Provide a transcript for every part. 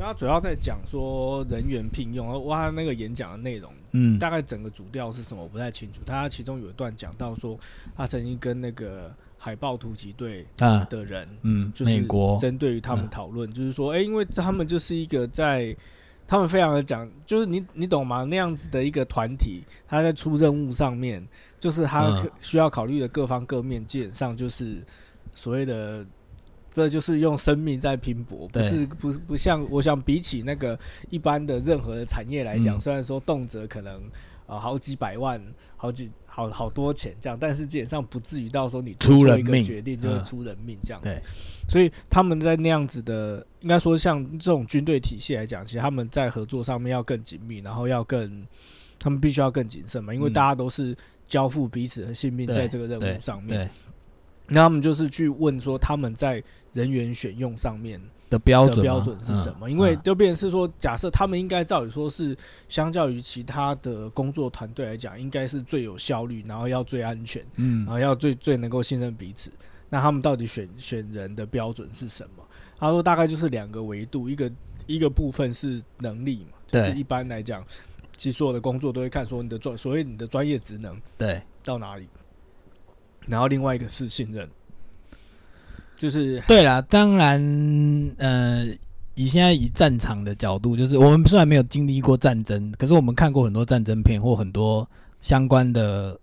所以他主要在讲说人员聘用，而哇，他那个演讲的内容，嗯，大概整个主调是什么我不太清楚。他其中有一段讲到说，他曾经跟那个海豹突击队啊，的人，嗯，就是美国，针对于他们嗯讨论，就是说，哎、因为他们就是一个在。他们非常的讲，就是你你懂吗？那样子的一个团体，他在出任务上面，就是他需要考虑的各方各面，基本上就是所谓的，这就是用生命在拼搏，不是不不像我想比起那个一般的任何的产业来讲，嗯。虽然说动辄可能呃好几百万、好几好好多钱这样，但是基本上不至于到时候你出了一个出人命决定就会嗯。出人命这样子。对，所以他们在那样子的，应该说像这种军队体系来讲，其实他们在合作上面要更紧密，然后要更，他们必须要更谨慎嘛，因为嗯。大家都是交付彼此的性命在这个任务上面。对那他们就是去问说他们在人员选用上面的标准的标准是什么？嗯因为嗯就变成是说，假设他们应该照理说是相较于其他的工作团队来讲，应该是最有效率，然后要最安全，嗯然后要最最能够信任彼此。那他们到底选选人的标准是什么？他说大概就是两个维度，一个一个部分是能力嘛，就是一般来讲，其实所有的工作都会看说你的专所谓你的专业职能对，到哪里，然后另外一个是信任，就是对啦，当然，呃，以现在以战场的角度，就是我们虽然没有经历过战争，可是我们看过很多战争片或很多相关的，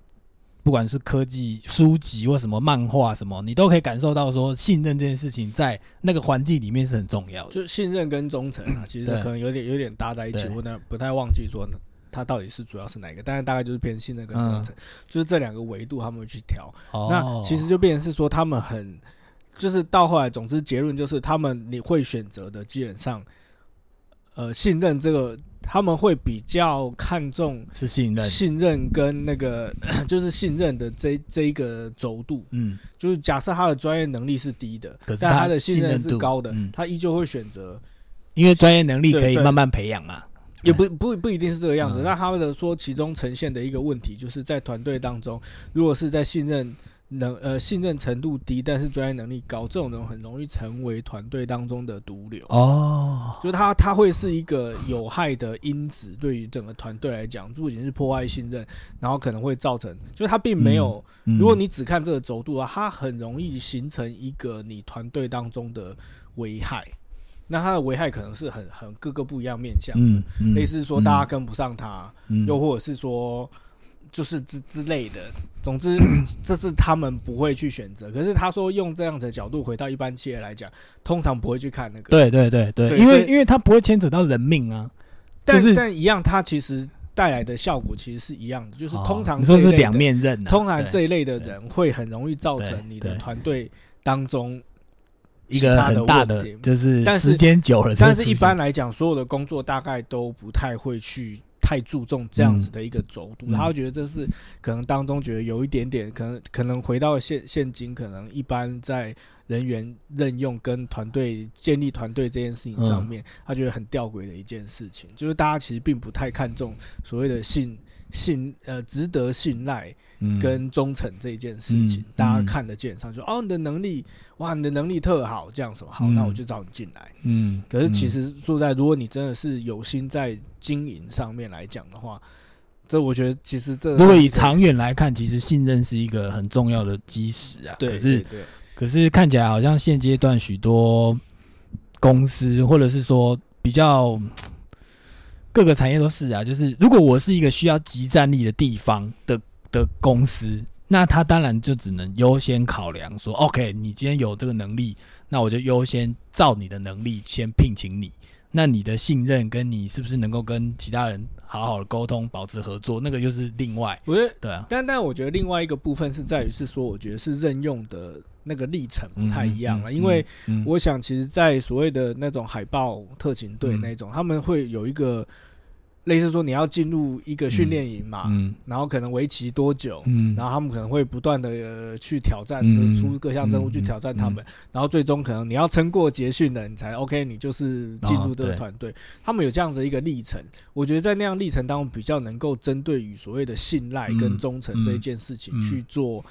不管是科技书籍或什么漫画什么，你都可以感受到说，信任这件事情在那个环境里面是很重要的。就信任跟忠诚啊，其实可能有点有点搭在一起，我呢不太忘记说呢。它到底是主要是哪一个？但是大概就是偏信任跟忠诚，就是这两个维度他们会去调。哦那其实就变成是说，他们很，就是到后来，总之结论就是，他们你会选择的基本上，呃，信任这个，他们会比较看重是信任，信任跟那个，就是信任的这这一个轴度。嗯，就是假设他的专业能力是低的，可是他但他的信任是高的，嗯他依旧会选择。因为专业能力可以慢慢培养嘛。也不不不一定是这个样子。嗯那他们的说，其中呈现的一个问题，就是在团队当中，如果是在信任能呃信任程度低，但是专业能力高，这种人很容易成为团队当中的毒瘤。哦，就是他他会是一个有害的因子，对于整个团队来讲，不仅是破坏信任，然后可能会造成，就是他并没有。嗯如果你只看这个轴度啊，它很容易形成一个你团队当中的危害。那它的危害可能是很很各个不一样面向的，嗯嗯类似说大家跟不上它，嗯又或者是说就是之之类的。总之，这是他们不会去选择。可是他说用这样子的角度回到一般企业来讲，通常不会去看那个。，对对对对，因为因为它不会牵扯到人命啊，但、就是但一样，它其实带来的效果其实是一样的，就是通常这一类的两面刃啊，通常这一类的人会很容易造成你的团队当中一个很大的就是时间久了但是一般来讲，所有的工作大概都不太会去太注重这样子的一个轴度，嗯他会觉得这是可能当中觉得有一点点，可能可能回到现现今，可能一般在人员任用跟团队建立团队这件事情上面，他觉得很吊诡的一件事情，就是大家其实并不太看重所谓的信信呃值得信赖嗯跟忠诚这一件事情，嗯大家嗯看得见上去，哦，你的能力哇，你的能力特好，这样什么好，嗯。那我就找你进来。嗯，可是其嗯实说在，如果你真的是有心在经营上面来讲的话，这我觉得其实这如果以长远来看，其实信任是一个很重要的基石啊。对可是对对。可是看起来好像现阶段许多公司或者是说比较各个产业都是啊，就是如果我是一个需要集战力的地方的的公司，那他当然就只能优先考量说，OK，你今天有这个能力，那我就优先照你的能力先聘请你。那你的信任跟你是不是能够跟其他人好好的沟通、保持合作，那个又是另外我觉得，对啊，但但我觉得另外一个部分是在于是说，我觉得是任用的那个历程不太一样了，嗯嗯因为嗯。我想其实，在所谓的那种海豹特勤队嗯。那种，他们会有一个类似说你要进入一个训练营嘛，嗯。然后可能为期多久，嗯，然后他们可能会不断的、呃、去挑战，嗯出各项任务嗯去挑战他们，然后最终可能你要撑过结训了，你才 OK，你就是进入这个团队。他们有这样子一个历程，我觉得在那样历程当中，比较能够针对于所谓的信赖跟嗯忠诚这一件事情嗯。去做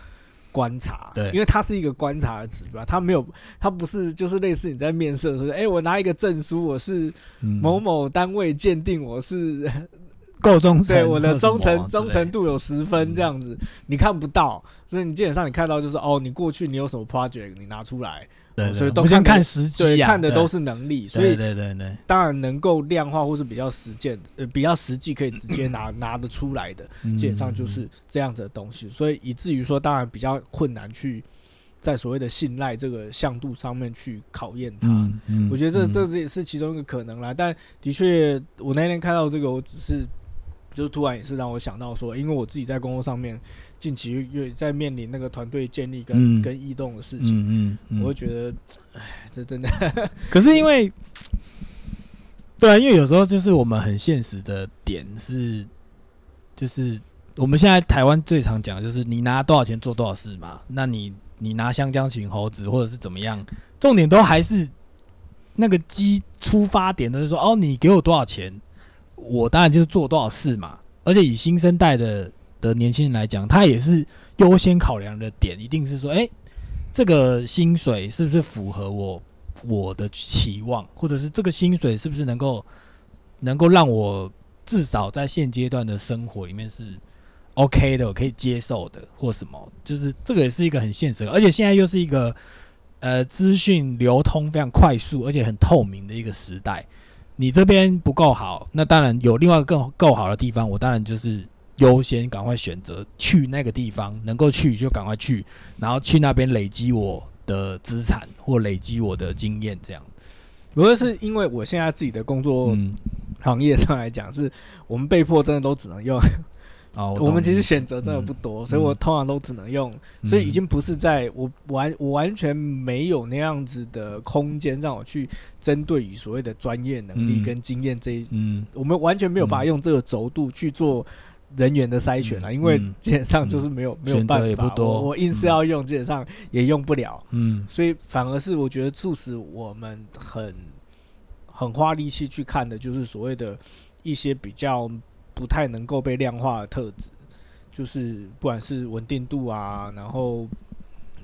观察，对。因为它是一个观察的指标，它没有，它不是就是类似你在面试的时候，哎、我拿一个证书，我是嗯。某某单位鉴定，我是 够忠诚，对我的忠诚忠诚度有十分这样子，你看不到，所以你基本上你看到就是哦，你过去你有什么 project，你拿出来，对，对所以都先看实际对，啊，看的都是能力，所以对对对，当然能够量化或是比较实践，呃，比较实际可以直接拿拿得出来的，嗯。基本上就是这样子的东西，所以以至于说，当然比较困难去在所谓的信赖这个向度上面去考验它。嗯嗯，我觉得这嗯。这也是其中一个可能啦，但的确，我那天看到这个，我只是就突然也是让我想到说，因为我自己在工作上面近期又在面临那个团队建立跟、嗯跟异动的事情，嗯嗯嗯，我会觉得，哎，这真的，可是因为，对啊，因为有时候就是我们很现实的点是，就是我们现在台湾最常讲的就是你拿多少钱做多少事嘛。那你你拿香蕉请猴子或者是怎么样，重点都还是那个基出发点都是说，哦，你给我多少钱，我当然就是做多少事嘛。而且以新生代的的年轻人来讲，他也是优先考量的点，一定是说，哎、这个薪水是不是符合我我的期望，或者是这个薪水是不是能够能够让我至少在现阶段的生活里面是 OK 的，我可以接受的，或什么，就是这个也是一个很现实，而且现在又是一个呃资讯流通非常快速而且很透明的一个时代。你这边不够好，那当然有另外一个更够好的地方，我当然就是优先赶快选择去那个地方，能够去就赶快去，然后去那边累积我的资产或累积我的经验，这样。不过是因为我现在自己的工作嗯，行业上来讲，是我们被迫真的都只能用，哦，我们其实选，择真的不多，所以我通常都只能用，嗯。所以已经不是在我完我完全没有那样子的空间让我去针对于所谓的专业能力嗯。跟经验这一，嗯。我们完全没有办法用这个轴度去做。人员的筛选了，嗯因为嗯基本上就是没有没有办法，不多我我硬是要用，基本上也用不了。嗯。所以反而是我觉得促使我们很很花力气去看的，就是所谓的一些比较不太能够被量化的特质，就是不管是稳定度啊，然后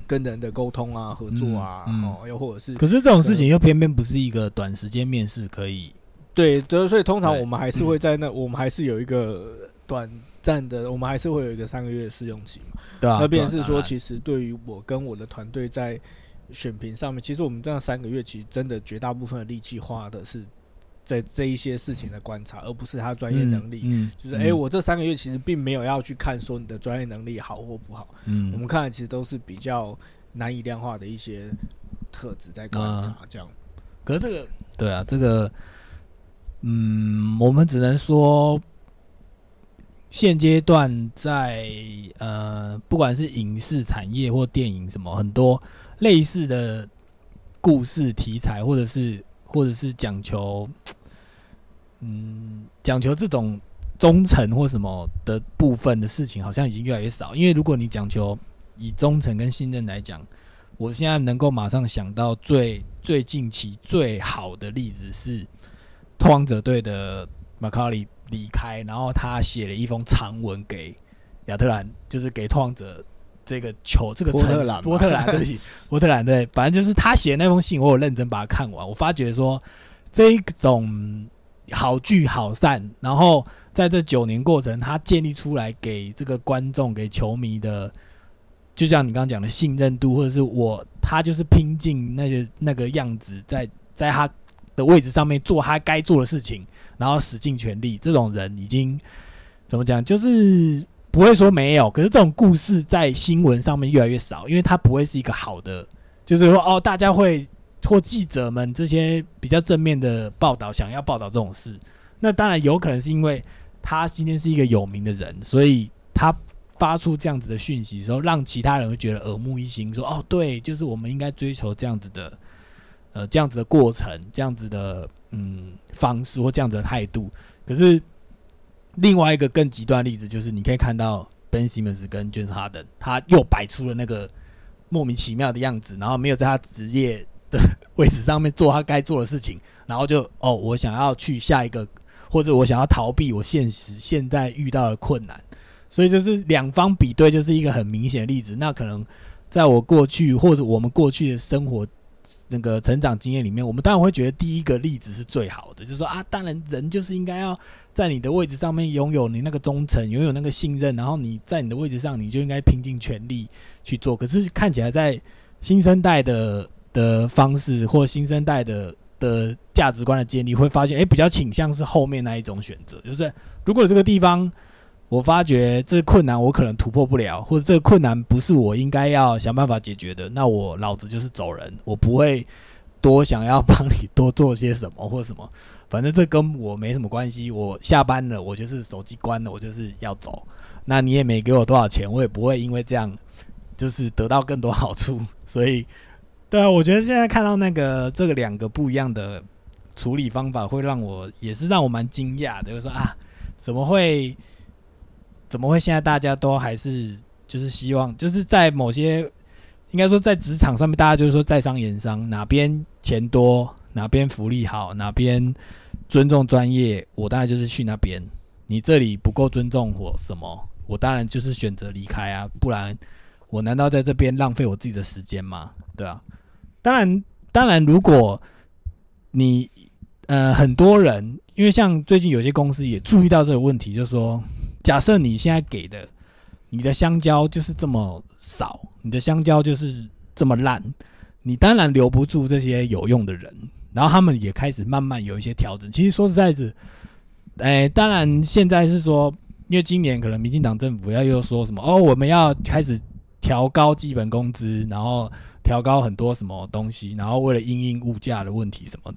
跟人的沟通啊、合作啊，嗯嗯。哦，又或者是可是这种事情又偏偏不是一个短时间面试可以，对对，所以通常我们还是会在那，我们还是有一个短暂的，我们还是会有一个三个月的试用期嘛。对啊、那便是说，其实对于我跟我的团队在选评上面，其实我们这样三个月，其实真的绝大部分的力气花的是在这一些事情的观察，而不是他专业能力。嗯，嗯就是哎、诶我这三个月其实并没有要去看说你的专业能力好或不好，嗯我们看的其实都是比较难以量化的一些特质在观察，这样。可是这个，对啊，这个，嗯，我们只能说，现阶段在呃，不管是影视产业或电影什么，很多类似的故事题材，或者是或者是讲求，嗯，讲求这种忠诚或什么的部分的事情，好像已经越来越少。因为如果你讲求以忠诚跟信任来讲，我现在能够马上想到最最近期最好的例子是拓荒者队的马卡里离开，然后他写了一封长文给亚特兰，就是给拓荒者这个球这个城市波特兰嘛波特兰，对不起，波特兰对，反正就是他写的那封信，我有认真把它看完，我发觉说这一种好聚好散，然后在这九年过程，他建立出来给这个观众、给球迷的。就像你刚刚讲的信任度，或者是我他就是拼尽那些那个样子，在在他的位置上面做他该做的事情，然后使尽全力。这种人已经怎么讲，就是不会说没有，可是这种故事在新闻上面越来越少，因为他不会是一个好的，就是说哦，大家会或记者们这些比较正面的报道，想要报道这种事。那当然有可能是因为他今天是一个有名的人，所以他。发出这样子的讯息时候，让其他人会觉得耳目一新，说：“哦，对，就是我们应该追求这样子的，呃，这样子的过程，这样子的嗯方式或这样子的态度。”可是另外一个更极端的例子就是，你可以看到 Ben Simmons 跟 James Harden，他又摆出了那个莫名其妙的样子，然后没有在他职业的位置上面做他该做的事情，然后就哦，我想要去下一个，或者我想要逃避我现实现在遇到的困难。所以就是两方比对，就是一个很明显的例子。那可能在我过去或者我们过去的生活那个成长经验里面，我们当然会觉得第一个例子是最好的，就是说啊，当然人就是应该要在你的位置上面拥有你那个忠诚，拥有那个信任，然后你在你的位置上，你就应该拼尽全力去做。可是看起来在新生代的的方式或新生代的的价值观的建立，会发现，哎，比较倾向是后面那一种选择，就是如果这个地方我发觉这个困难我可能突破不了，或者这个困难不是我应该要想办法解决的，那我老子就是走人，我不会多想要帮你多做些什么 或什么，反正这跟我没什么关系。我下班了，我就是手机关了，我就是要走。那你也没给我多少钱，我也不会因为这样就是得到更多好处，所以。对啊，我觉得现在看到那个这个两个不一样的处理方法，会让我也是让我蛮惊讶的。就是说啊，怎么会怎么会现在大家都还是就是希望就是在某些应该说在职场上面，大家就是说在商言商，哪边钱多，哪边福利好，哪边尊重专业，我当然就是去那边。你这里不够尊重我什么，我当然就是选择离开啊，不然我难道在这边浪费我自己的时间吗？对啊。当然，当然，如果你呃很多人，因为像最近有些公司也注意到这个问题，就说，假设你现在给的你的香蕉就是这么少，你的香蕉就是这么烂，你当然留不住这些有用的人，然后他们也开始慢慢有一些调整。其实说实在的，哎，当然现在是说，因为今年可能民进党政府要又说什么哦，我们要开始调高基本工资，然后。调高很多什么东西，然后为了因应物价的问题什么，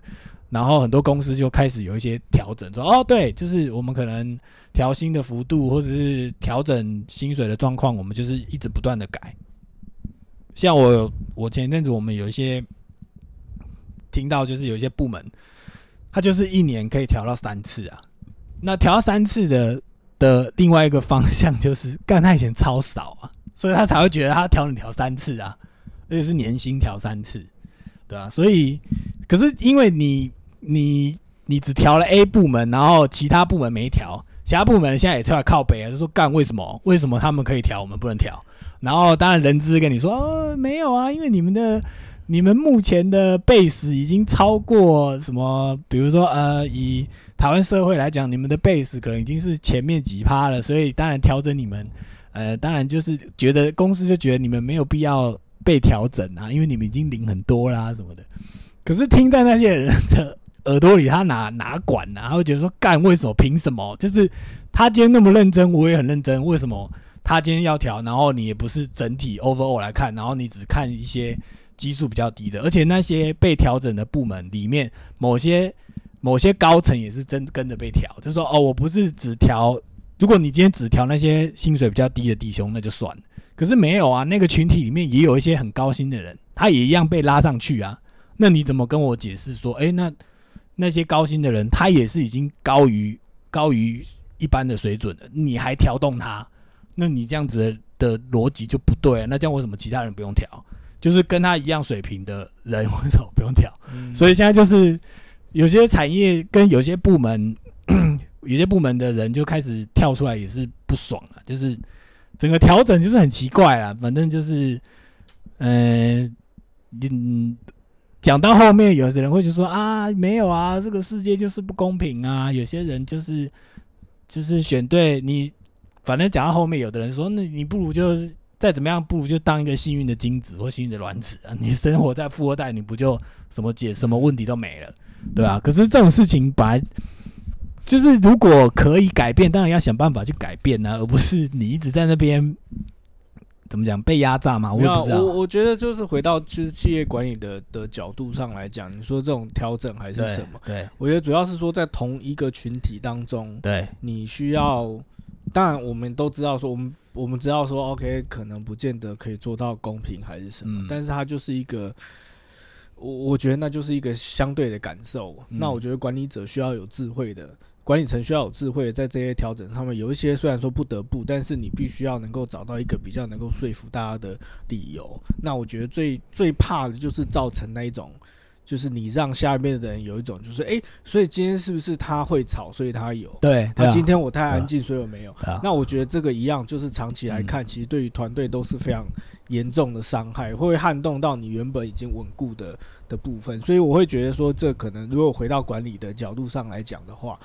然后很多公司就开始有一些调整，说哦对，就是我们可能调薪的幅度或者是调整薪水的状况，我们就是一直不断的改。像我我前一阵子我们有一些听到，就是有一些部门，他就是一年可以调到三次啊。那调到三次的的另外一个方向就是，干他以前超少啊，所以他才会觉得他调你调三次啊。而且是年薪调三次，对啊？所以，可是因为你你你只调了 A 部门，然后其他部门没调，其他部门现在也出来靠北啊，就说干为什么？为什么他们可以调，我们不能调？然后当然人资跟你说，哦，没有啊，因为你们的你们目前的 base 已经超过什么？比如说呃，以台湾社会来讲，你们的 base 可能已经是前面几趴了，所以当然调整你们，呃，当然就是觉得公司就觉得你们没有必要。被调整啊，因为你们已经领很多啦什么的。可是听在那些人的耳朵里，他哪哪管呢？他会觉得说：“干，为什么？凭什么？就是他今天那么认真，我也很认真。为什么他今天要调？然后你也不是整体 overall 来看，然后你只看一些基数比较低的，而且那些被调整的部门里面，某些某些高层也是真跟着被调。就说，哦，我不是只调，如果你今天只调那些薪水比较低的弟兄，那就算了。”可是没有啊，那个群体里面也有一些很高薪的人，他也一样被拉上去啊。那你怎么跟我解释说，哎，那那些高薪的人，他也是已经高于高于一般的水准了，你还调动他？那你这样子的逻辑就不对啊。那这样为什么其他人不用调？就是跟他一样水平的人为什么不用调？所以现在就是有些产业跟有些部门，有些部门的人就开始跳出来，也是不爽啊，就是。整个调整就是很奇怪啦，反正就是，嗯，嗯，讲到后面，有些人会就说啊，没有啊，这个世界就是不公平啊，有些人就是就是选对你，反正讲到后面，有的人说，那你不如就是再怎么样，不如就当一个幸运的精子或幸运的卵子啊，你生活在富二代，你不就什么解什么问题都没了，对吧？可是这种事情本来。就是如果可以改变，当然要想办法去改变呢，而不是你一直在那边怎么讲被压榨嘛？我也不知道。我我觉得就是回到就是企业管理的的角度上来讲，你说这种调整还是什么？对，我觉得主要是说在同一个群体当中，对，你需要。当然，我们都知道说，我们我们知道说，OK，可能不见得可以做到公平还是什么，但是它就是一个，我我觉得那就是一个相对的感受。那我觉得管理者需要有智慧的。管理层需要有智慧，在这些调整上面，有一些虽然说不得不，但是你必须要能够找到一个比较能够说服大家的理由。那我觉得最最怕的就是造成那一种，就是你让下面的人有一种就是哎、诶所以今天是不是他会吵，所以他有？对，对啊那今天我太安静，所以我没有。啊那我觉得这个一样，就是长期来看，其实对于团队都是非常严重的伤害，会撼动到你原本已经稳固的的部分。所以我会觉得说，这可能如果回到管理的角度上来讲的话，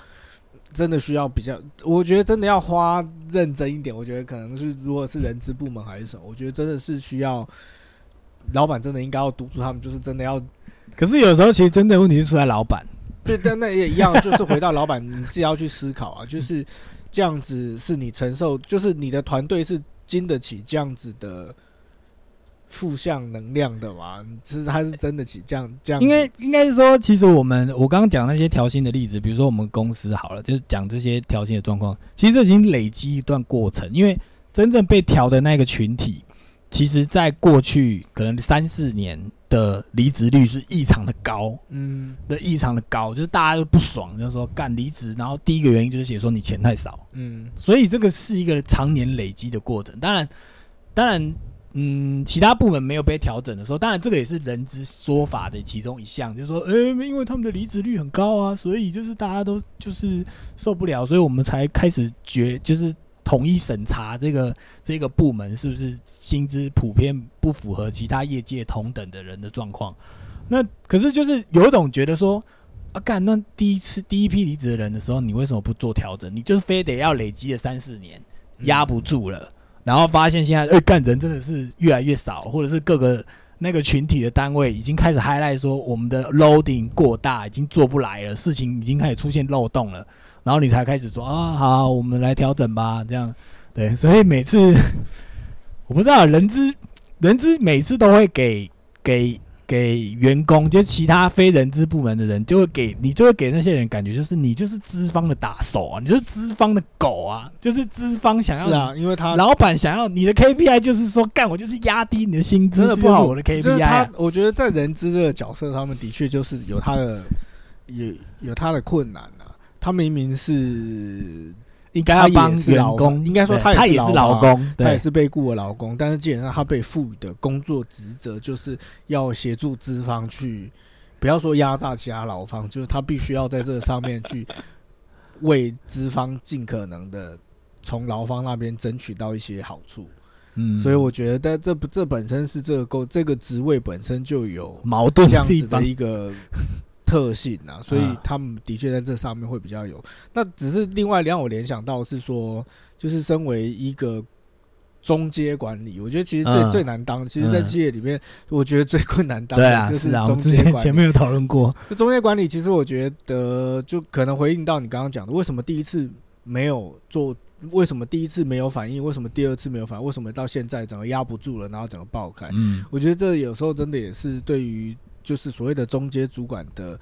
真的需要比较，我觉得真的要花认真一点。我觉得可能是如果是人资部门还是什么，我觉得真的是需要老板真的应该要督促他们，就是真的要可是有时候其实真的问题是出在老板。对，但那也一样，就是回到老板，你自己要去思考啊，就是这样子是你承受，就是你的团队是经得起这样子的负向能量的嘛？其实他是真的起这样这样子，应该应该是说，其实我们我刚刚讲那些调薪的例子，比如说我们公司好了，就是讲这些调薪的状况，其实这已经累积一段过程，因为真正被调的那个群体，其实在过去可能三四年的离职率是异常的高，嗯的异常的高，就是大家都不爽，就是说干离职，然后第一个原因就是写说你钱太少，嗯所以这个是一个常年累积的过程。当然，当然，嗯，其他部门没有被调整的时候，当然这个也是人之说法的其中一项，就是说，呃、因为他们的离职率很高啊，所以就是大家都就是受不了，所以我们才开始决，就是统一审查这个 这个部门是不是薪资普遍不符合其他业界同等的人的状况。那可是就是有一种觉得说。啊，干！那第一次第一批离职的人的时候，你为什么不做调整？你就是非得要累积了三四年，压不住了，然后发现现在，哎、干人真的是越来越少，或者是各个那个群体的单位已经开始 highlight 说我们的 loading 过大，已经做不来了，事情已经开始出现漏洞了，然后你才开始说啊，好，我们来调整吧，这样对，所以每次 我不知道人资人资每次都会给给。给员工，就其他非人资部门的人，就会给你，就会给那些人感觉，就是你就是资方的打手啊，你就是资方的狗啊，就是资方想要是啊，因为他老板想要你的 KPI 就是说，干我就是压低你的薪资，真的不好，我的 KPI 我觉得在人资这个角色他们，的确就是有他的有有他的困难啊。他明明是应该要帮员工，应该说他也是他也是劳劳工，他也，是被雇的劳工，但是基本上他被赋予的工作职责就是要协助资方去，不要说压榨其他劳方，就是他必须要在这个上面去 为资方尽可能的从劳方那边争取到一些好处。嗯，所以我觉得，但这不这本身是这个工这个职位本身就有矛盾这样子的，一个特性啊，所以啊他们的确在这上面会比较有。那只是另外让我联想到是说，就是身为一个中阶管理，我觉得其实最、嗯最难当，其实，在嗯企业里面，我觉得最困难当的就是中们之阶管理。前前面有讨论过，就中介管理，其实我觉得就可能回应到你刚刚讲的，为什么第一次没有做，为什么第一次没有反应，为什么第二次没有反应，为什么到现在整个压不住了，然后整个爆开？嗯我觉得这有时候真的也是对于就是所谓的中阶主管的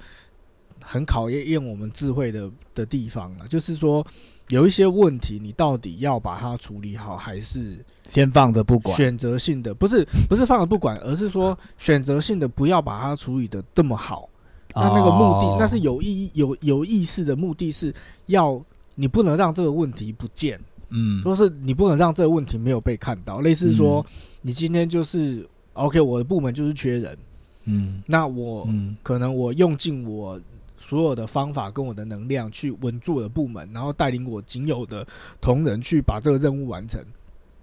很考验验我们智慧的的地方了，就是说有一些问题，你到底要把它处理好，还是先放着不管，选择性的？不是不是放着不管，而是说选择性的不要把它处理的这么好。那那个目的，哦那是有意有有意识的目的是要你不能让这个问题不见，嗯说是你不能让这个问题没有被看到。类似说，你今天就是 OK，我的部门就是缺人，嗯那我嗯可能我用尽我所有的方法跟我的能量去稳住我的部门，然后带领我仅有的同仁去把这个任务完成。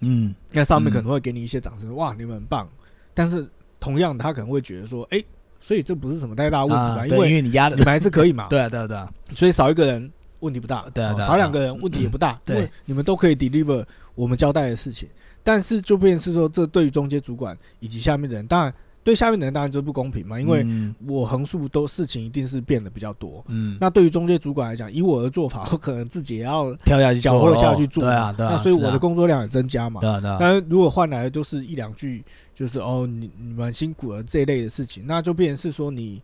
嗯那上面嗯可能会给你一些掌声，哇，你们很棒。但是同样，他可能会觉得说，哎、所以这不是什么太大问题吧？啊对因因为为你压的你们还是可以嘛。对啊对啊对啊，所以少一个人问题不大，对啊对啊哦少两个人问题也不大，对因为你们都可以 deliver 我们交代的事情。但是就变成是说，这对于中间主管以及下面的人，当然对下面的人当然就不公平嘛，因为嗯我横竖都事情一定是变得比较多。嗯那对于中介主管来讲，以我的做法，我可能自己也要跳下去搅和下去做对啊对啊，那所以我的工作量也增加嘛。对啊对啊，但是如果换来的就是一两句，就是哦，你你们辛苦了这一类的事情，那就变成是说你，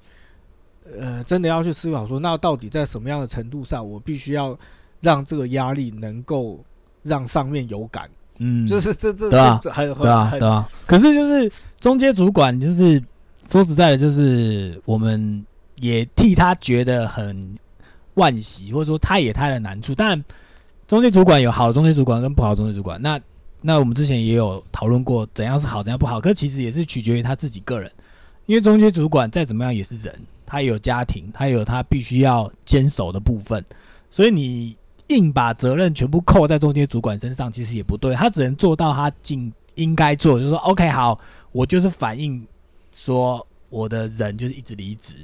呃，真的要去思考说，那到底在什么样的程度上，我必须要让这个压力能够让上面有感，嗯就是这这对啊对啊，对啊。可是就是中介主管，就是说实在的，就是我们也替他觉得很惋惜，或者说他也他的难处。当然，中介主管有好的中介主管跟不好的中介主管。那那我们之前也有讨论过怎样是好，怎样不好。可是其实也是取决于他自己个人，因因为中介主管再怎么样也是人，他也有家庭，他有他必须要坚守的部分，所以你硬把责任全部扣在中间主管身上，其实也不对。他只能做到他尽应该做，就是说，OK，好，我就是反映说我的人就是一直离职，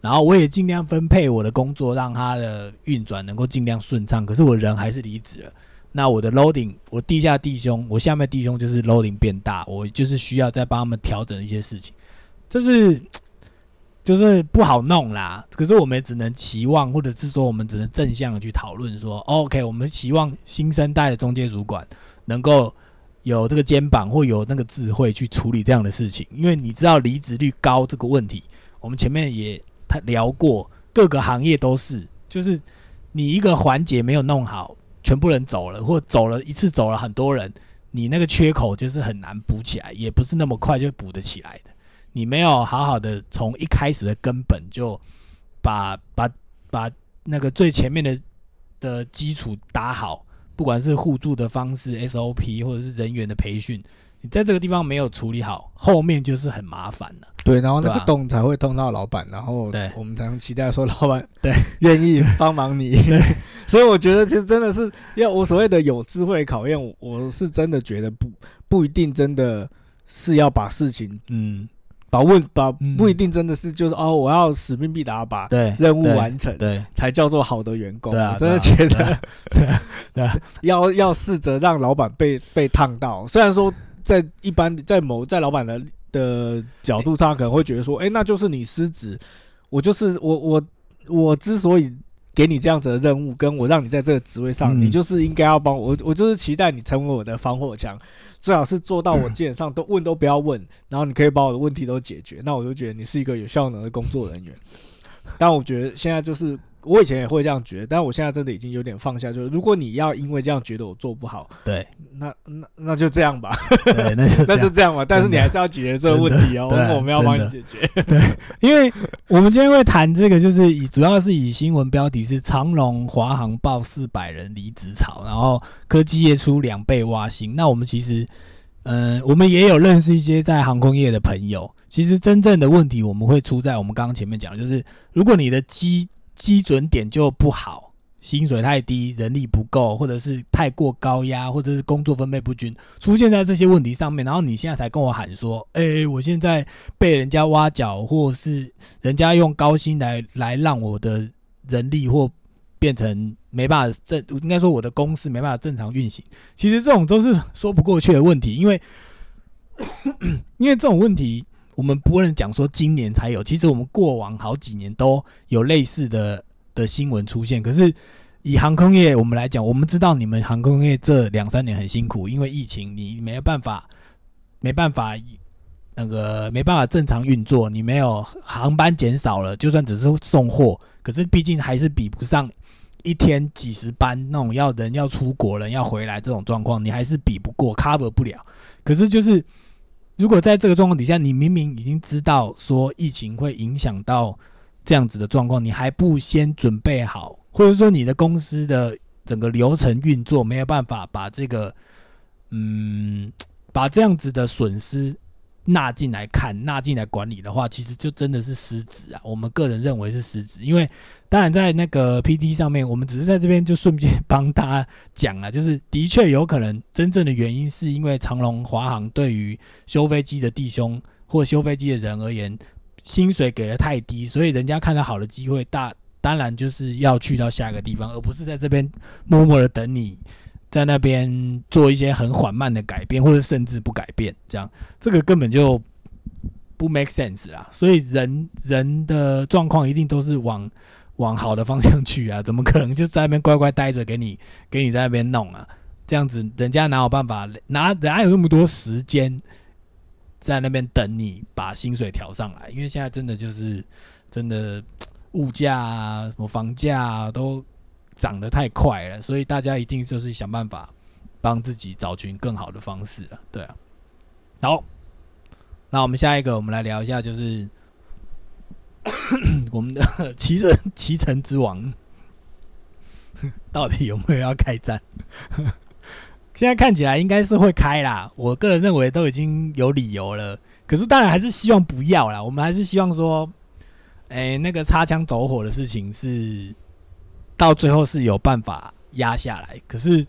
然后我也尽量分配我的工作，让他的运转能够尽量顺畅。可是我人还是离职了。那我的 loading，我地下弟兄，我下面弟兄就是 loading 变大，我就是需要再帮他们调整一些事情，这是就是不好弄啦。可是我们也只能期望，或者是说我们只能正向的去讨论说，OK，我们期望新生代的中介主管能够有这个肩膀或有那个智慧去处理这样的事情，因为你知道离职率高这个问题，我们前面也他聊过，各个行业都是，就是你一个环节没有弄好。全部人走了，或走了一次，走了很多人，你那个缺口就是很难补起来，也不是那么快就补得起来的。你没有好好的从一开始的根本就把把把那个最前面的的基础打好，不管是互助的方式、SOP 或者是人员的培训。你在这个地方没有处理好，后面就是很麻烦了。对，然后那个洞才会通到老板，然后对，我们才能期待说老板 对愿意帮忙你。所以我觉得其实真的是要我所谓的有智慧考验，我是真的觉得不不一定真的是要把事情嗯把问把不一定真的是就是哦我要使命必达把对任务完成对才叫做好的员工。对啊，真的觉得 要要试着让老板被被烫到，虽然说。在一般在某在老板的的角度上，可能会觉得说，哎，那就是你失职，我就是我我我之所以给你这样子的任务，跟我让你在这个职位上，你就是应该要帮我，我就是期待你成为我的防火墙，最好是做到我基本上都问都不要问，然后你可以把我的问题都解决，那我就觉得你是一个有效能的工作人员。但我觉得现在就是。我以前也会这样觉得，但我现在真的已经有点放下。就是如果你要因为这样觉得我做不好，对，那那那就这样吧，对，那就 那就这样吧。但是你还是要解决这个问题哦，我们要帮你解决。对，因为我们今天会谈这个，就是以主要是以新闻标题是长龙华航报四百人离职潮，然后科技业出两倍挖薪。那我们其实，嗯，我们也有认识一些在航空业的朋友。其实真正的问题，我们会出在我们刚刚前面讲，就是如果你的机基准点就不好，薪水太低，人力不够，或者是太过高压，或者是工作分配不均，出现在这些问题上面。然后你现在才跟我喊说：“哎，我现在被人家挖角，或是人家用高薪来来让我的人力或变成没办法正，应该说我的公司没办法正常运行。”其实这种都是说不过去的问题，因为 因为这种问题。我们不能讲说今年才有，其实我们过往好几年都有类似的的新闻出现。可是以航空业我们来讲，我们知道你们航空业这两三年很辛苦，因为疫情你没有办法，没办法那个没办法正常运作，你没有航班减少了，就算只是送货，可是毕竟还是比不上一天几十班那种要人要出国人要回来这种状况，你还是比不过，cover 不了。可是就是。如果在这个状况底下，你明明已经知道说疫情会影响到这样子的状况，你还不先准备好，或者说你的公司的整个流程运作没有办法把这个，嗯，把这样子的损失。纳进来看，纳进来管理的话，其实就真的是失职啊。我们个人认为是失职，因为当然在那个 P D 上面，我们只是在这边就顺便帮他讲了，就是的确有可能真正的原因是因为长龙华航对于修飞机的弟兄或修飞机的人而言，薪水给的太低，所以人家看到好的机会，大当然就是要去到下一个地方，而不是在这边默默的等你。在那边做一些很缓慢的改变，或者甚至不改变，这样这个根本就不 make sense 啦。所以人人的状况一定都是往往好的方向去啊，怎么可能就在那边乖乖待着给你给你在那边弄啊？这样子人家哪有办法，哪哪有那么多时间在那边等你把薪水调上来？因为现在真的就是真的物价啊，什么房价啊都。涨得太快了，所以大家一定就是想办法帮自己找寻更好的方式了。对啊，好，那我们下一个，我们来聊一下，就是 我们的 骑乘骑乘之王 到底有没有要开战？现在看起来应该是会开啦。我个人认为都已经有理由了，可是当然还是希望不要啦，我们还是希望说，哎、那个擦枪走火的事情是到最后是有办法压下来。可是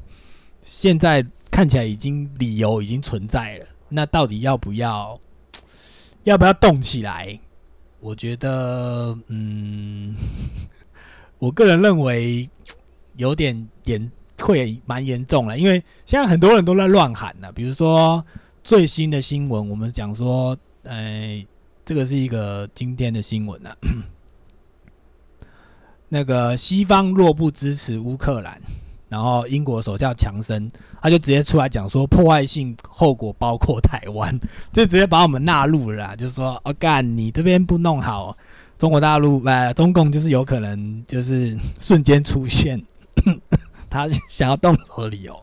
现在看起来已经理由已经存在了，那到底要不要要不要动起来？我觉得，嗯，我个人认为有点严，会蛮严重了，因为现在很多人都在乱喊呢、比如说最新的新闻，我们讲说，呃，这个是一个今天的新闻啊，那个西方若不支持乌克兰，然后英国首相强生他就直接出来讲说，破坏性后果包括台湾，就直接把我们纳入了啦，就是说，哦干，你这边不弄好，中国大陆呃中共就是有可能就是瞬间出现他想要动手的理由。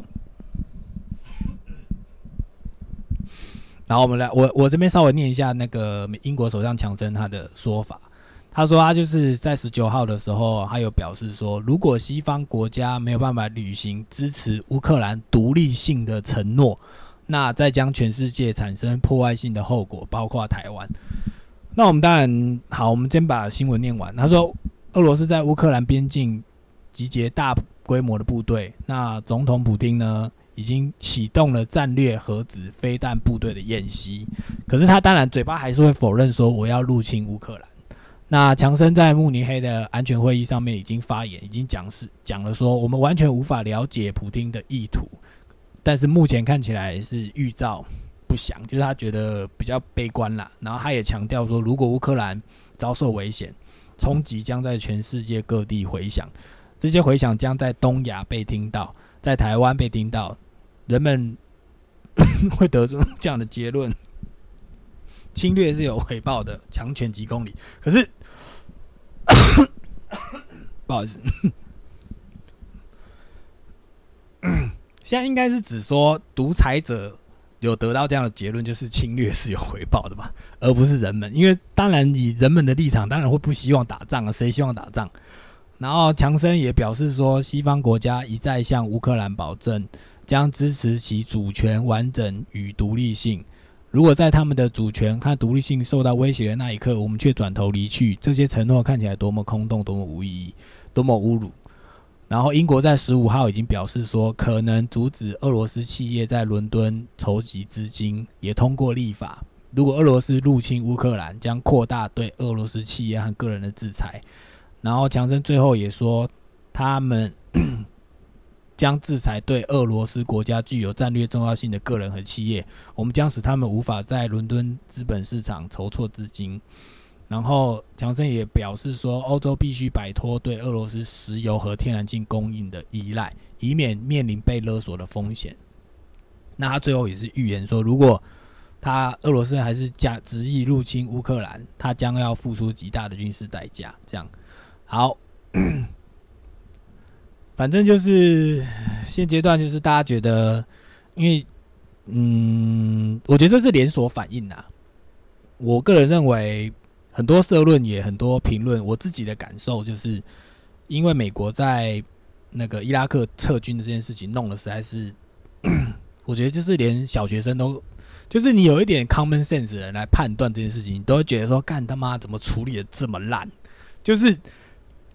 然后我们来，我我这边稍微念一下那个英国首相强生他的说法。他说他就是在十九号的时候，他有表示说，如果西方国家没有办法履行支持乌克兰独立性的承诺，那再将全世界产生破坏性的后果，包括台湾。那我们当然好，我们先把新闻念完。他说，俄罗斯在乌克兰边境集结大规模的部队，那总统普京呢已经启动了战略核子飞弹部队的演习，可是他当然嘴巴还是会否认说我要入侵乌克兰。那强生在慕尼黑的安全会议上面已经发言，已经讲是讲了说，我们完全无法了解普京的意图，但是目前看起来是预兆不详，就是他觉得比较悲观啦。然后他也强调说，如果乌克兰遭受危险，冲击将在全世界各地回响，这些回响将在东亚被听到，在台湾被听到，人 们会得出这样的结论：侵略是有回报的，强权几公里。可是，不好意思，现在应该是指说独裁者有得到这样的结论，就是侵略是有回报的吧，而不是人们。因为当然以人们的立场，当然会不希望打仗啊，谁希望打仗？然后强生也表示说，西方国家一再向乌克兰保证，将支持其主权完整与独立性。如果在他们的主权和独立性受到威胁的那一刻，我们却转头离去，这些承诺看起来多么空洞，多么无意义，多么侮辱。然后，英国在十五号已经表示说，可能阻止俄罗斯企业在伦敦筹集资金，也通过立法。如果俄罗斯入侵乌克兰，将扩大对俄罗斯企业和个人的制裁。然后，强生最后也说，他们将制裁对俄罗斯国家具有战略重要性的个人和企业，我们将使他们无法在伦敦资本市场筹措资金。然后，强森也表示说，欧洲必须摆脱对俄罗斯石油和天然气供应的依赖，以免面临被勒索的风险。那他最后也是预言说，如果他俄罗斯还是加执意入侵乌克兰，他将要付出极大的军事代价。这样，好，反正就是现阶段就是大家觉得，因为嗯，我觉得这是连锁反应啊。我个人认为。很多社论也很多评论，我自己的感受就是，因为美国在那个伊拉克撤军的这件事情弄得实在是，我觉得就是连小学生都，就是你有一点 common sense 的人来判断这件事情，你都会觉得说，干他妈怎么处理的这么烂？就是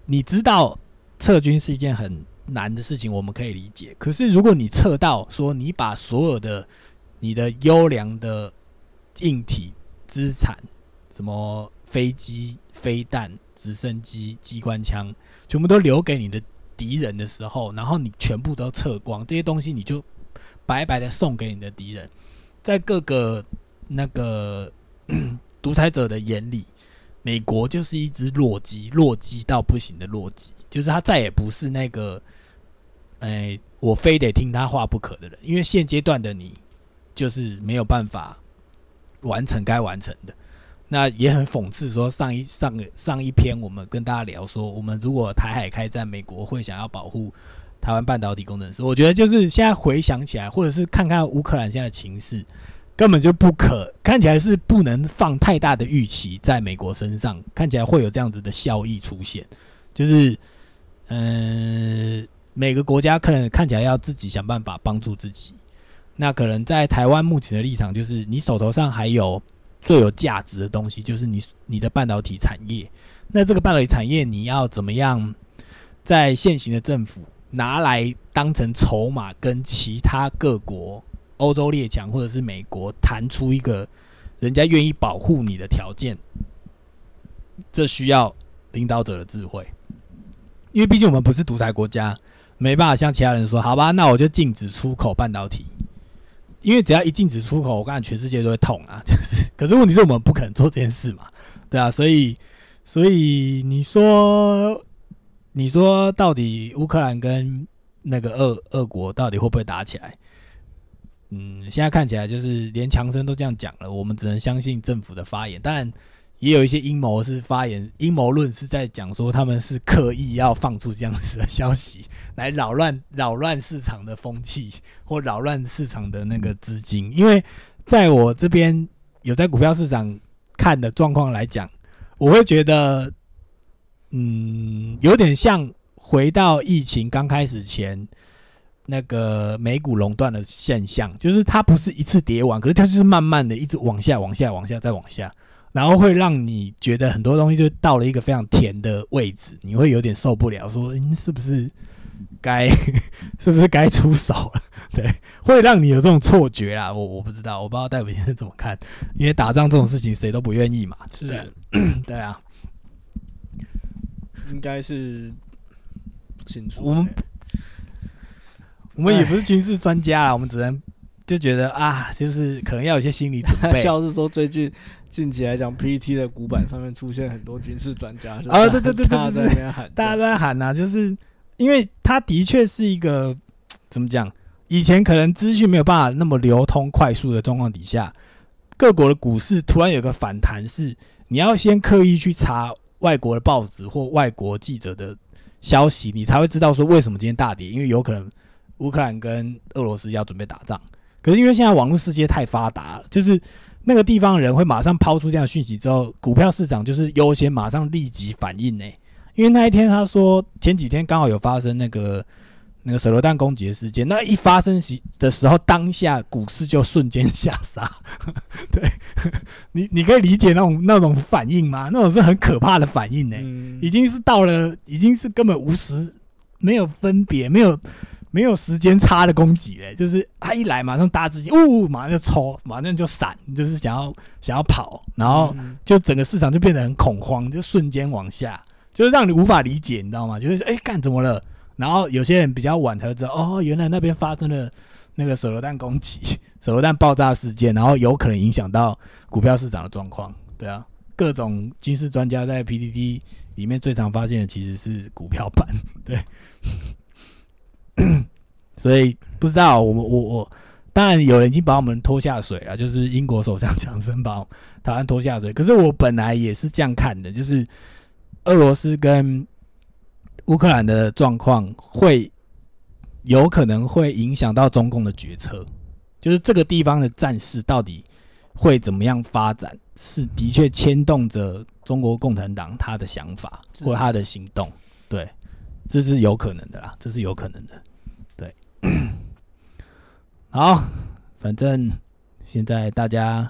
你知道撤军是一件很难的事情，我们可以理解。可是如果你测到说你把所有的你的优良的硬体资产，什么飞机、飞弹、直升机、机关枪，全部都留给你的敌人的时候，然后你全部都测光，这些东西你就白白的送给你的敌人。在各个那个独裁者的眼里，美国就是一只弱鸡，弱鸡到不行的弱鸡，就是他再也不是那个，哎，我非得听他话不可的人，因为现阶段的你就是没有办法完成该完成的。那也很讽刺，说上一上个上一篇我们跟大家聊说，我们如果台海开战，美国会想要保护台湾半导体工程师。我觉得就是现在回想起来，或者是看看乌克兰现在的情势，根本就不可看起来是不能放太大的预期在美国身上，看起来会有这样子的效益出现，就是嗯、每个国家可能看起来要自己想办法帮助自己。那可能在台湾目前的立场就是，你手头上还有。最有价值的东西，就是你你的半导体产业。那这个半导体产业，你要怎么样在现行的政府拿来当成筹码，跟其他各国、欧洲列强或者是美国谈出一个人家愿意保护你的条件？这需要领导者的智慧，因为毕竟我们不是独裁国家，没办法像其他人说，好吧，那我就禁止出口半导体。因为只要一禁止出口，我感觉全世界都会痛啊。就是，可是问题是我们不可能做这件事嘛，对啊，所以，所以你说，你说到底乌克兰跟那个俄俄国到底会不会打起来？嗯，现在看起来就是连强生都这样讲了，我们只能相信政府的发言，但。也有一些阴谋是发言，阴谋论是在讲说他们是刻意要放出这样子的消息来扰乱扰乱市场的风气，或扰乱市场的那个资金。因为在我这边有在股票市场看的状况来讲，我会觉得，嗯，有点像回到疫情刚开始前那个美股垄断的现象，就是它不是一次跌完，可是它就是慢慢的一直往下、往下、往下再往下。然后会让你觉得很多东西就到了一个非常甜的位置，你会有点受不了，说嗯是不是该 是不是该出手了？对，会让你有这种错觉啦。我我不知道，我不知道戴夫先生怎么看，因为打仗这种事情谁都不愿意嘛。是，对 啊，应该是不清楚。我们我们也不是军事专家啊，我们只能。就觉得啊，就是可能要有些心理准备。笑是说最近近期来讲，PPT 的古板上面出现很多军事专家，啊，对对对对，大家在那边喊，大家都在喊呐，就是因为他的确是一个怎么讲？以前可能资讯没有办法那么流通快速的状况底下，各国的股市突然有个反弹，是你要先刻意去查外国的报纸或外国记者的消息，你才会知道说为什么今天大跌，因为有可能乌克兰跟俄罗斯要准备打仗。可是因为现在网络世界太发达，就是那个地方人会马上抛出这样的讯息之后，股票市场就是优先马上立即反应呢。因为那一天他说前几天刚好有发生那个那个手榴弹攻击的事件，那一发生时的时候，当下股市就瞬间下杀。对 你你可以理解那种那种反应吗？那种是很可怕的反应呢，已经是到了已经是根本无时没有分别没有。没有时间差的攻击嘞，就是他一来马上搭自己，呜，马上就抽，马上就闪，就是想要想要跑，然后就整个市场就变得很恐慌，就瞬间往下，就是让你无法理解，你知道吗？就是哎，干怎么了？然后有些人比较晚才知道，哦，原来那边发生了那个手榴弹攻击、手榴弹爆炸事件，然后有可能影响到股票市场的状况。对啊，各种军事专家在 PDD 里面最常发现的其实是股票版，对。所以不知道我们我我当然有人已经把我们拖下水了，就是英国首相强生把台湾拖下水。可是我本来也是这样看的，就是俄罗斯跟乌克兰的状况会有可能会影响到中共的决策，就是这个地方的战事到底会怎么样发展，是的确牵动着中国共产党他的想法或他的行动。对，这是有可能的啦，这是有可能的。好，反正现在大家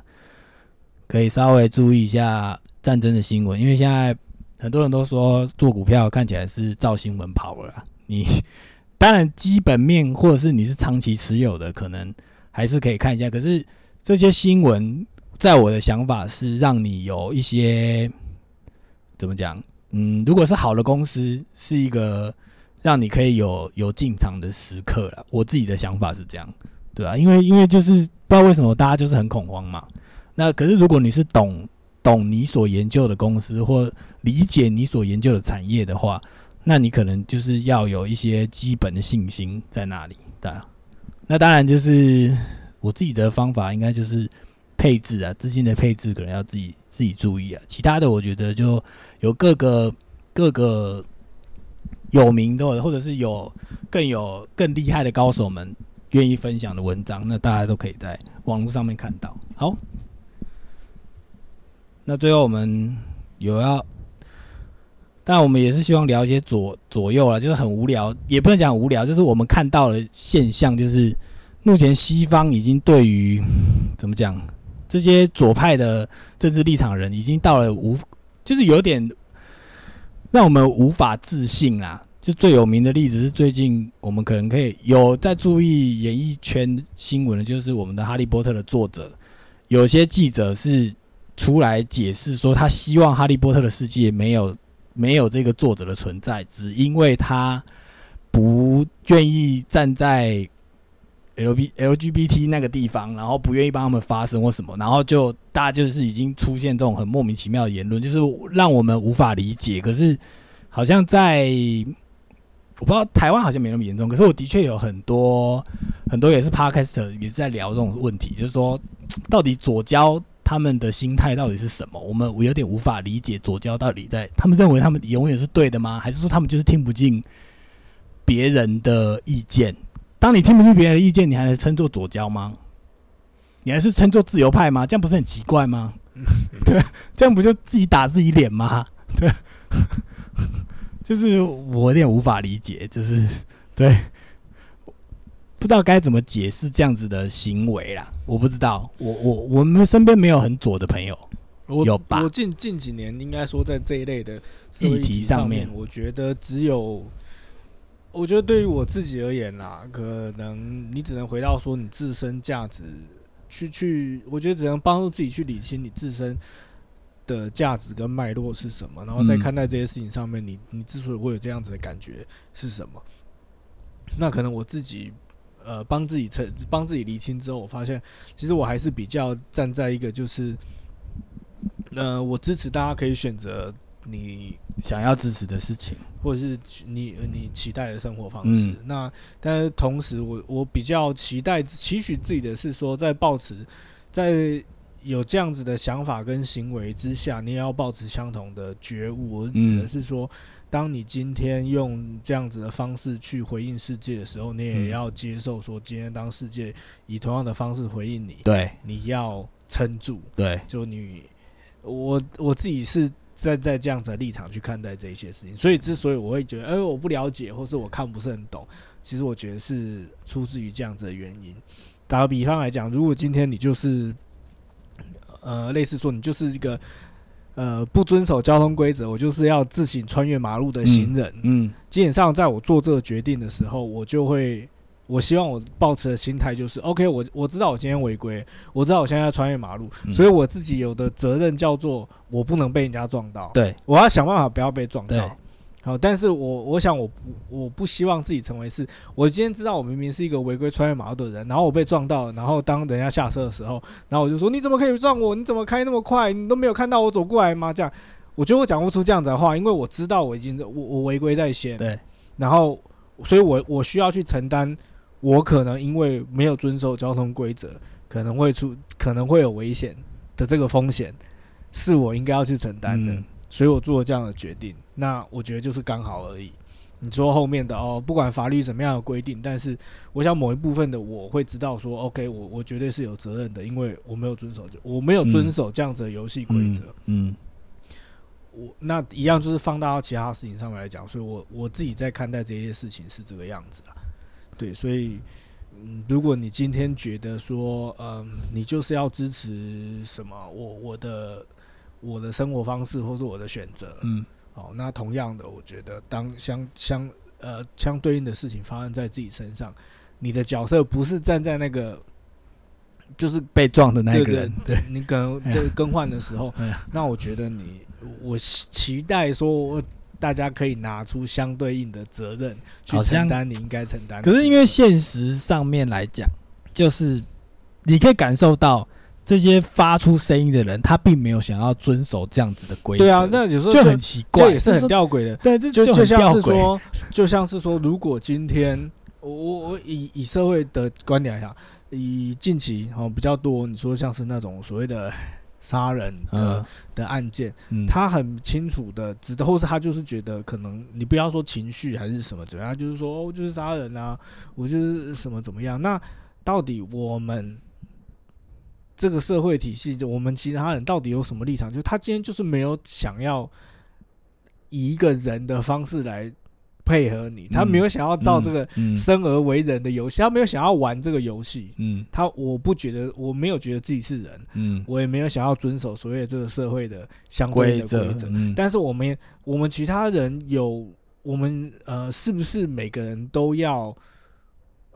可以稍微注意一下战争的新闻，因为现在很多人都说做股票看起来是照新闻跑了。你当然基本面或者是你是长期持有的，可能还是可以看一下。可是这些新闻，在我的想法是让你有一些怎么讲？嗯，如果是好的公司，是一个。让你可以有有进场的时刻了。我自己的想法是这样，对啊，因为因为就是不知道为什么大家就是很恐慌嘛。那可是如果你是懂懂你所研究的公司或理解你所研究的产业的话，那你可能就是要有一些基本的信心在那里，对啊。那当然就是我自己的方法，应该就是配置啊，资金的配置可能要自己自己注意啊。其他的我觉得就有各个各个。有名的，或者是有更有更厉害的高手们愿意分享的文章，那大家都可以在网络上面看到。好，那最后我们有要，但我们也是希望聊一些左左右啊，就是很无聊，也不能讲无聊，就是我们看到的现象，就是目前西方已经对于怎么讲这些左派的政治立场人已经到了无，就是有点让我们无法自信啦。最有名的例子是最近我们可能可以有在注意演艺圈新闻的，就是我们的《哈利波特》的作者，有些记者是出来解释说，他希望《哈利波特》的世界没有没有这个作者的存在，只因为他不愿意站在 L B L G B T 那个地方，然后不愿意帮他们发声或什么，然后就大家就是已经出现这种很莫名其妙的言论，就是让我们无法理解。可是好像在我不知道台湾好像没那么严重，可是我的确有很多很多也是 Podcast 也是在聊这种问题，就是说到底左交他们的心态到底是什么？我们我有点无法理解左交到底在他们认为他们永远是对的吗？还是说他们就是听不进别人的意见？当你听不进别人的意见，你还能称作左交吗？你还是称作自由派吗？这样不是很奇怪吗？对，这样不就自己打自己脸吗？对。就是我有点无法理解，就是 对，不知道该怎么解释这样子的行为啦。我不知道，我我我们身边没有很左的朋友，有吧？我近近几年应该说在这一类的议题上面，我觉得只有，我觉得对于我自己而言啦，可能你只能回到说你自身价值，去去，我觉得只能帮助自己去理清你自身。的价值跟脉络是什么？然后在看待这些事情上面，你你之所以会有这样子的感觉是什么？那可能我自己呃帮自己成帮自己厘清之后，我发现其实我还是比较站在一个就是，呃，我支持大家可以选择你想要支持的事情，或者是你你期待的生活方式。那但是同时，我我比较期待期许自己的是说，在报纸在。有这样子的想法跟行为之下，你也要保持相同的觉悟。我指的是说，当你今天用这样子的方式去回应世界的时候，你也要接受说，今天当世界以同样的方式回应你，对，你要撑住。对，就你，我我自己是在在这样子的立场去看待这一些事情。所以，之所以我会觉得，哎，我不了解，或是我看不是很懂，其实我觉得是出自于这样子的原因。打个比方来讲，如果今天你就是。呃，类似说你就是一个呃不遵守交通规则，我就是要自行穿越马路的行人。嗯，基本上在我做这个决定的时候，我就会，我希望我抱持的心态就是，OK，我我知道我今天违规，我知道我现在要穿越马路，所以我自己有的责任叫做我不能被人家撞到，对我要想办法不要被撞到。好，但是我我想我不我不希望自己成为是，我今天知道我明明是一个违规穿越马路的人，然后我被撞到了，然后当人家下车的时候，然后我就说你怎么可以撞我？你怎么开那么快？你都没有看到我走过来吗？这样，我觉得我讲不出这样子的话，因为我知道我已经我我违规在先，对，然后所以我我需要去承担我可能因为没有遵守交通规则，可能会出可能会有危险的这个风险，是我应该要去承担的。所以我做了这样的决定，那我觉得就是刚好而已。你说后面的哦，不管法律怎么样的规定，但是我想某一部分的我会知道说，OK，我我绝对是有责任的，因为我没有遵守，就我没有遵守这样子的游戏规则。嗯，我那一样就是放大到其他事情上面来讲，所以我我自己在看待这些事情是这个样子啊。对，所以嗯，如果你今天觉得说，嗯，你就是要支持什么，我我的。我的生活方式，或是我的选择，嗯，好，那同样的，我觉得当相相呃相对应的事情发生在自己身上，你的角色不是站在那个就是被撞的那个人，对你可能对更换的时候，那我觉得你我期待说大家可以拿出相对应的责任去承担你应该承担。可是因为现实上面来讲，就是你可以感受到。这些发出声音的人，他并没有想要遵守这样子的规则。对啊，那有时候就很奇怪，这也是很吊诡的。对，这就就像是说，就像是说，如果今天我我我以以社会的观点来讲，以近期哦比较多，你说像是那种所谓的杀人的的案件，他很清楚的知道，或是他就是觉得可能你不要说情绪还是什么怎样，就是说哦就是杀人啊，我就是什么怎么样？那到底我们？这个社会体系，我们其他人到底有什么立场？就是他今天就是没有想要以一个人的方式来配合你，他没有想要照这个嗯生而为人的游戏，他没有想要玩这个游戏。嗯他我不觉得，我没有觉得自己是人，嗯我也没有想要遵守所谓的这个社会的相对规则的规则。嗯但是我们我们其他人有我们呃，是不是每个人都要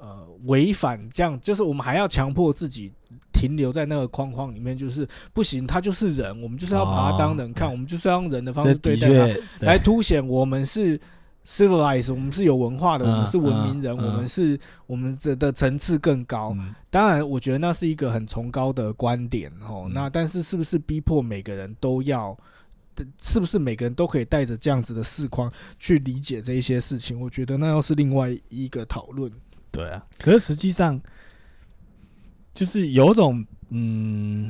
呃违反这样？就是我们还要强迫自己停留在那个框框里面，就是不行，他就是人，我们就是要把他当人看，哦我们就是要用人的方式对待他，来凸显我们是 civilized，我们是有文化的，嗯我们是文明人，嗯嗯我们是我们的的层次更高。嗯当然，我觉得那是一个很崇高的观点哦。嗯那但是是不是逼迫每个人都要？是不是每个人都可以带着这样子的视框去理解这一些事情？我觉得那又是另外一个讨论。对啊，可是实际上就是有种嗯，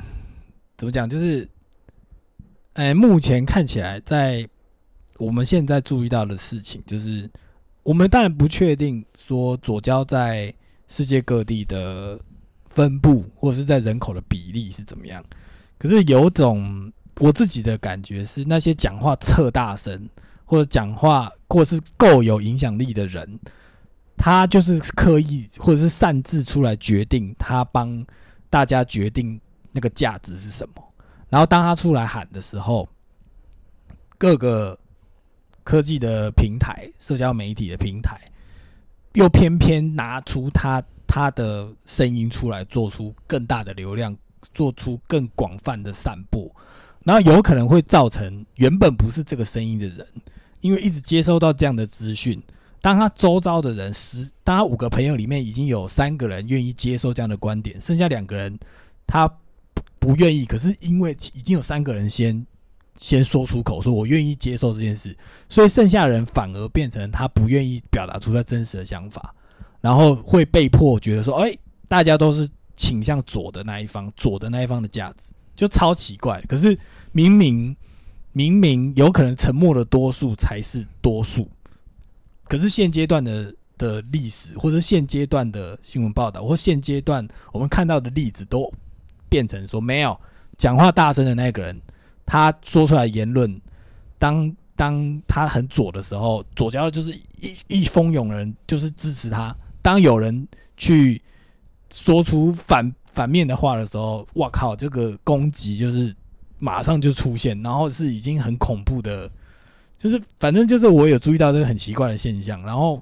怎么讲？就是，哎、目前看起来，在我们现在注意到的事情，就是我们当然不确定说左交在世界各地的分布，或者是在人口的比例是怎么样。可是有种我自己的感觉是，那些讲话特大声，或者讲话或者是够有影响力的人，他就是刻意或者是擅自出来决定，他帮大家决定那个价值是什么。然后当他出来喊的时候，各个科技的平台、社交媒体的平台，又偏偏拿出他他的声音出来，做出更大的流量，做出更广泛的散播，然后有可能会造成原本不是这个声音的人，因为一直接收到这样的资讯，当他周遭的人十，当他五个朋友里面已经有三个人愿意接受这样的观点，剩下两个人他不不愿意，可是因为已经有三个人先先说出口，说我愿意接受这件事，所以剩下人反而变成他不愿意表达出他真实的想法，然后会被迫觉得说，哎、大家都是倾向左的那一方，左的那一方的价值，就超奇怪。可是明明明明有可能沉默的多数才是多数，可是现阶段的的历史，或者现阶段的新闻报道，或现阶段我们看到的例子，都变成说没有讲话大声的那个人，他说出来言论，当当他很左的时候，左交的就是一一蜂拥人就是支持他；当有人去说出反反面的话的时候，哇靠，这个攻击就是马上就出现，然后是已经很恐怖的，就是反正就是我有注意到这个很奇怪的现象，然后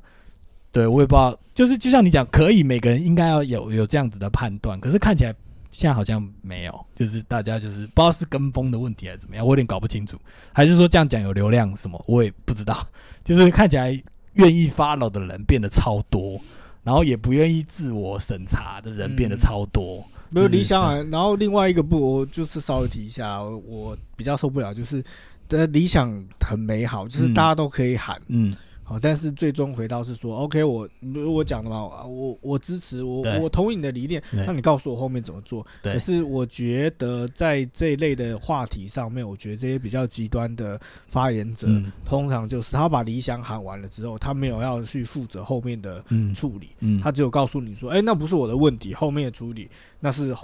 对我也不知道，就是就像你讲，可以每个人应该要有有这样子的判断，可是看起来现在好像没有，就是大家就是不知道是跟风的问题还是怎么样，我有点搞不清楚，还是说这样讲有流量什么，我也不知道，就是看起来愿意 follow 的人变得超多。然后也不愿意自我审查的人变得超多，没是理想啊，然后另外一个不，我就是稍微提一下，我我比较受不了，就是的理想很美好，就是嗯。大家都可以喊，嗯。好，但是最终回到是说，OK，我我讲的嘛，我我支持，我我同意你的理念，那你告诉我后面怎么做。对。可是我觉得在这一类的话题上面，我觉得这些比较极端的发言者，嗯。通常就是他把理想喊完了之后，他没有要去负责后面的嗯。处理，嗯，他只有告诉你说，哎、那不是我的问题，后面的处理那是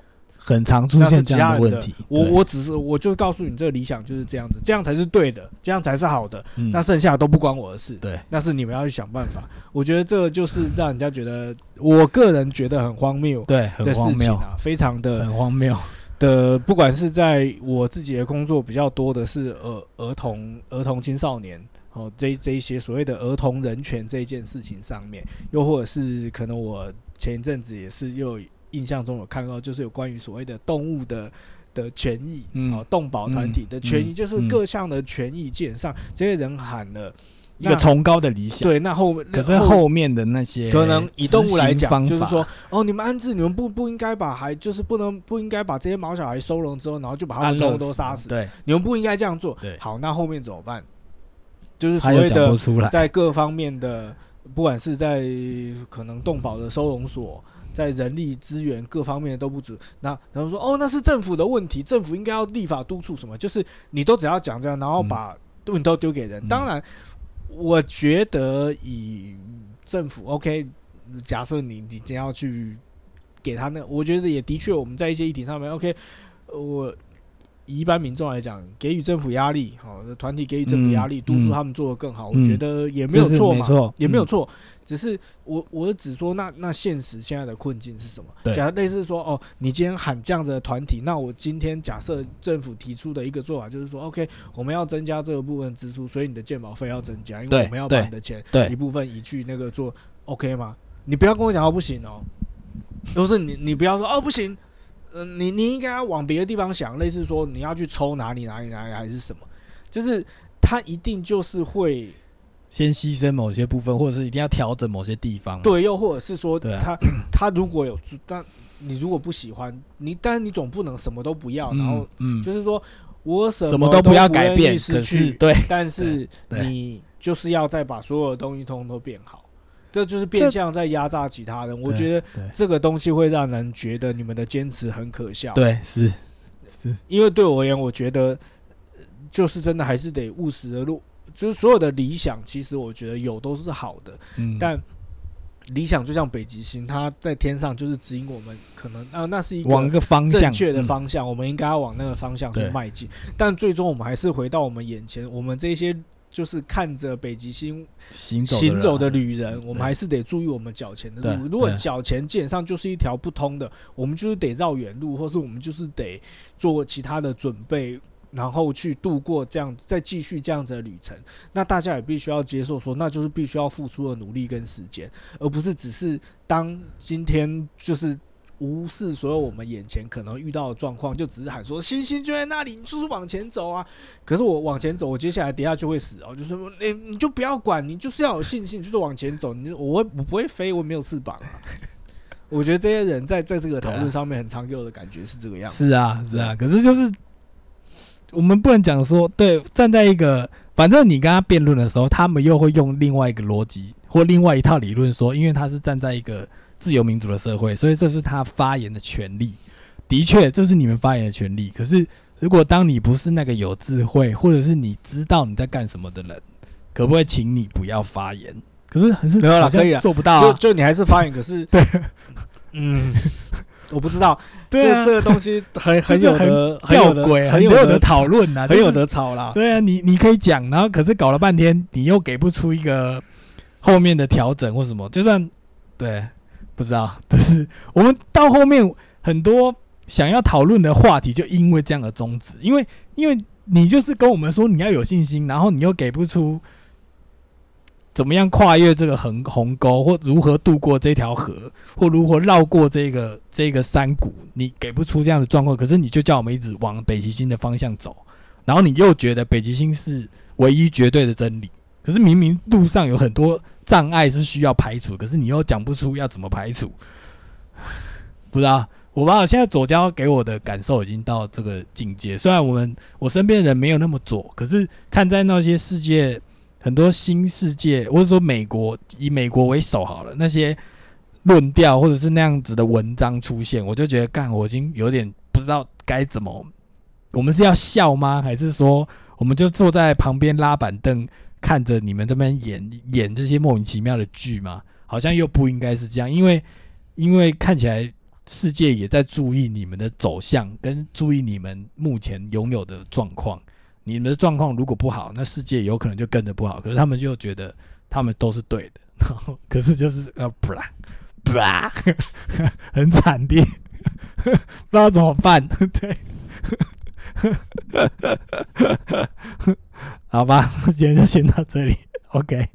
很常出现这样的问题。我我只是我就告诉你，这个理想就是这样子，这样才是对的，这样才是好的。嗯那剩下的都不关我的事，对那是你们要去想办法。我觉得这个就是让人家觉得，我个人觉得很荒谬对很荒谬，啊，非常的很荒谬。的，不管是在我自己的工作比较多的是儿儿童、儿童青少年哦，这这一些所谓的儿童人权这一件事情上面，又或者是可能我前一阵子也是又印象中有看到，就是有关于所谓的动物的。的权益，嗯。哦，动保团体的权益，嗯。就是嗯各项的权益，基本上这些人喊了一个崇高的理想，对，那后可是后面的那些可能以动物来讲，就是说，哦，你们安置，你们不不应该把孩，就是不能不应该把这些毛小孩收容之后，然后就把他们通安乐通都杀死，对，你们不应该这样做。对。好，那后面怎么办？就是所谓的在各方面的，不管是在可能动保的收容所，在人力资源各方面都不足。那然后说，哦，那是政府的问题，政府应该要立法督促什么？就是你都只要讲这样，然后嗯把问题都丢给人。嗯当然，我觉得以政府 OK，假设你你真要去给他那，我觉得也的确我们在一些议题上面 OK，我以一般民众来讲，给予政府压力，好、团体给予政府压力，嗯督促嗯他们做得更好，嗯我觉得也没有错嘛，也没有错。只是我我只说那那现实现在的困境是什么？对。假如类似说哦，你今天喊这样子的团体，那我今天假设政府提出的一个做法就是说，OK，我们要增加这个部分支出，所以你的健保费要增加，因为我们要把你的钱对。一部分移去那个做 OK 吗？你不要跟我讲哦不行哦，都是你你不要说哦不行，嗯、你你应该要往别的地方想，类似说你要去抽哪里哪里哪里还是什么，就是他一定就是会先牺牲某些部分，或者是一定要调整某些地方。对，又或者是说他他如果有但你如果不喜欢你，但是你总不能什么都不要，然后嗯，嗯就是说我什什么都不要改变，失去对但是你就是要再把所有的东西通通都变好，这就是变相在压榨其他人。我觉得这个东西会让人觉得你们的坚持很可笑。，对是是，因为对我而言，我觉得呃就是真的还是得务实的路，就是所有的理想，其实我觉得有都是好的，嗯，但理想就像北极星，它在天上就是指引我们，可能啊那是一个往一个方向正确的嗯方向，我们应该要往那个方向去迈进。但最终我们还是回到我们眼前，我们这些就是看着北极星行走行走的人旅人，我们还是得注意我们脚前的路。如果脚前基本上就是一条不通的，我们就是得绕远路，或是我们就是得做其他的准备。然后去度过这样，再继续这样子的旅程，那大家也必须要接受说，那就是必须要付出的努力跟时间，而不是只是当今天就是无视所有我们眼前可能遇到的状况，就只是喊说星星就在那里，你就是往前走啊。可是我往前走，我接下来等下就会死哦，就是说你你就不要管，你就是要有信心，就是往前走。你我会我不会飞，我没有翅膀啊。我觉得这些人在在这个讨论上面很常给我的感觉是这个样子。是啊是啊，可是就是我们不能讲说对，站在一个反正你跟他辩论的时候，他们又会用另外一个逻辑或另外一套理论说，因为他是站在一个自由民主的社会，所以这是他发言的权利。的确，这是你们发言的权利。可是，如果当你不是那个有智慧，或者是你知道你在干什么的人，可不可以请你不要发言？可是还是没有啦好像可以啊做不到啊。就就你还是发言，可是对，嗯，我不知道，对啊这，个东西很 很有很的很有的吊诡，很有的讨论呐，很有就是的吵啦。对啊，你你可以讲，然后可是搞了半天，你又给不出一个后面的调整或什么，就算对不知道，但是我们到后面很多想要讨论的话题，就因为这样的终止，因为因为你就是跟我们说你要有信心，然后你又给不出怎么样跨越这个横鸿沟，或如何渡过这条河，或如何绕过这个这个山谷，你给不出这样的状况，可是你就叫我们一直往北极星的方向走。然后你又觉得北极星是唯一绝对的真理，可是明明路上有很多障碍是需要排除，可是你又讲不出要怎么排除，不知道。我把我，现在左交给我的感受已经到这个境界。虽然我们我身边的人没有那么左，可是看在那些世界很多新世界，或者说美国以美国为首好了，那些论调或者是那样子的文章出现，我就觉得干，我已经有点不知道该怎么我们是要笑吗？还是说我们就坐在旁边拉板凳，看着你们这边演演这些莫名其妙的剧吗？好像又不应该是这样，因为因为看起来世界也在注意你们的走向，跟注意你们目前拥有的状况。你们的状况如果不好，那世界有可能就跟着不好。可是他们就觉得他们都是对的，然 后可是就是呃，不啦不啦，很惨烈，不知道怎么办。对。好吧，今天就先到这里。OK。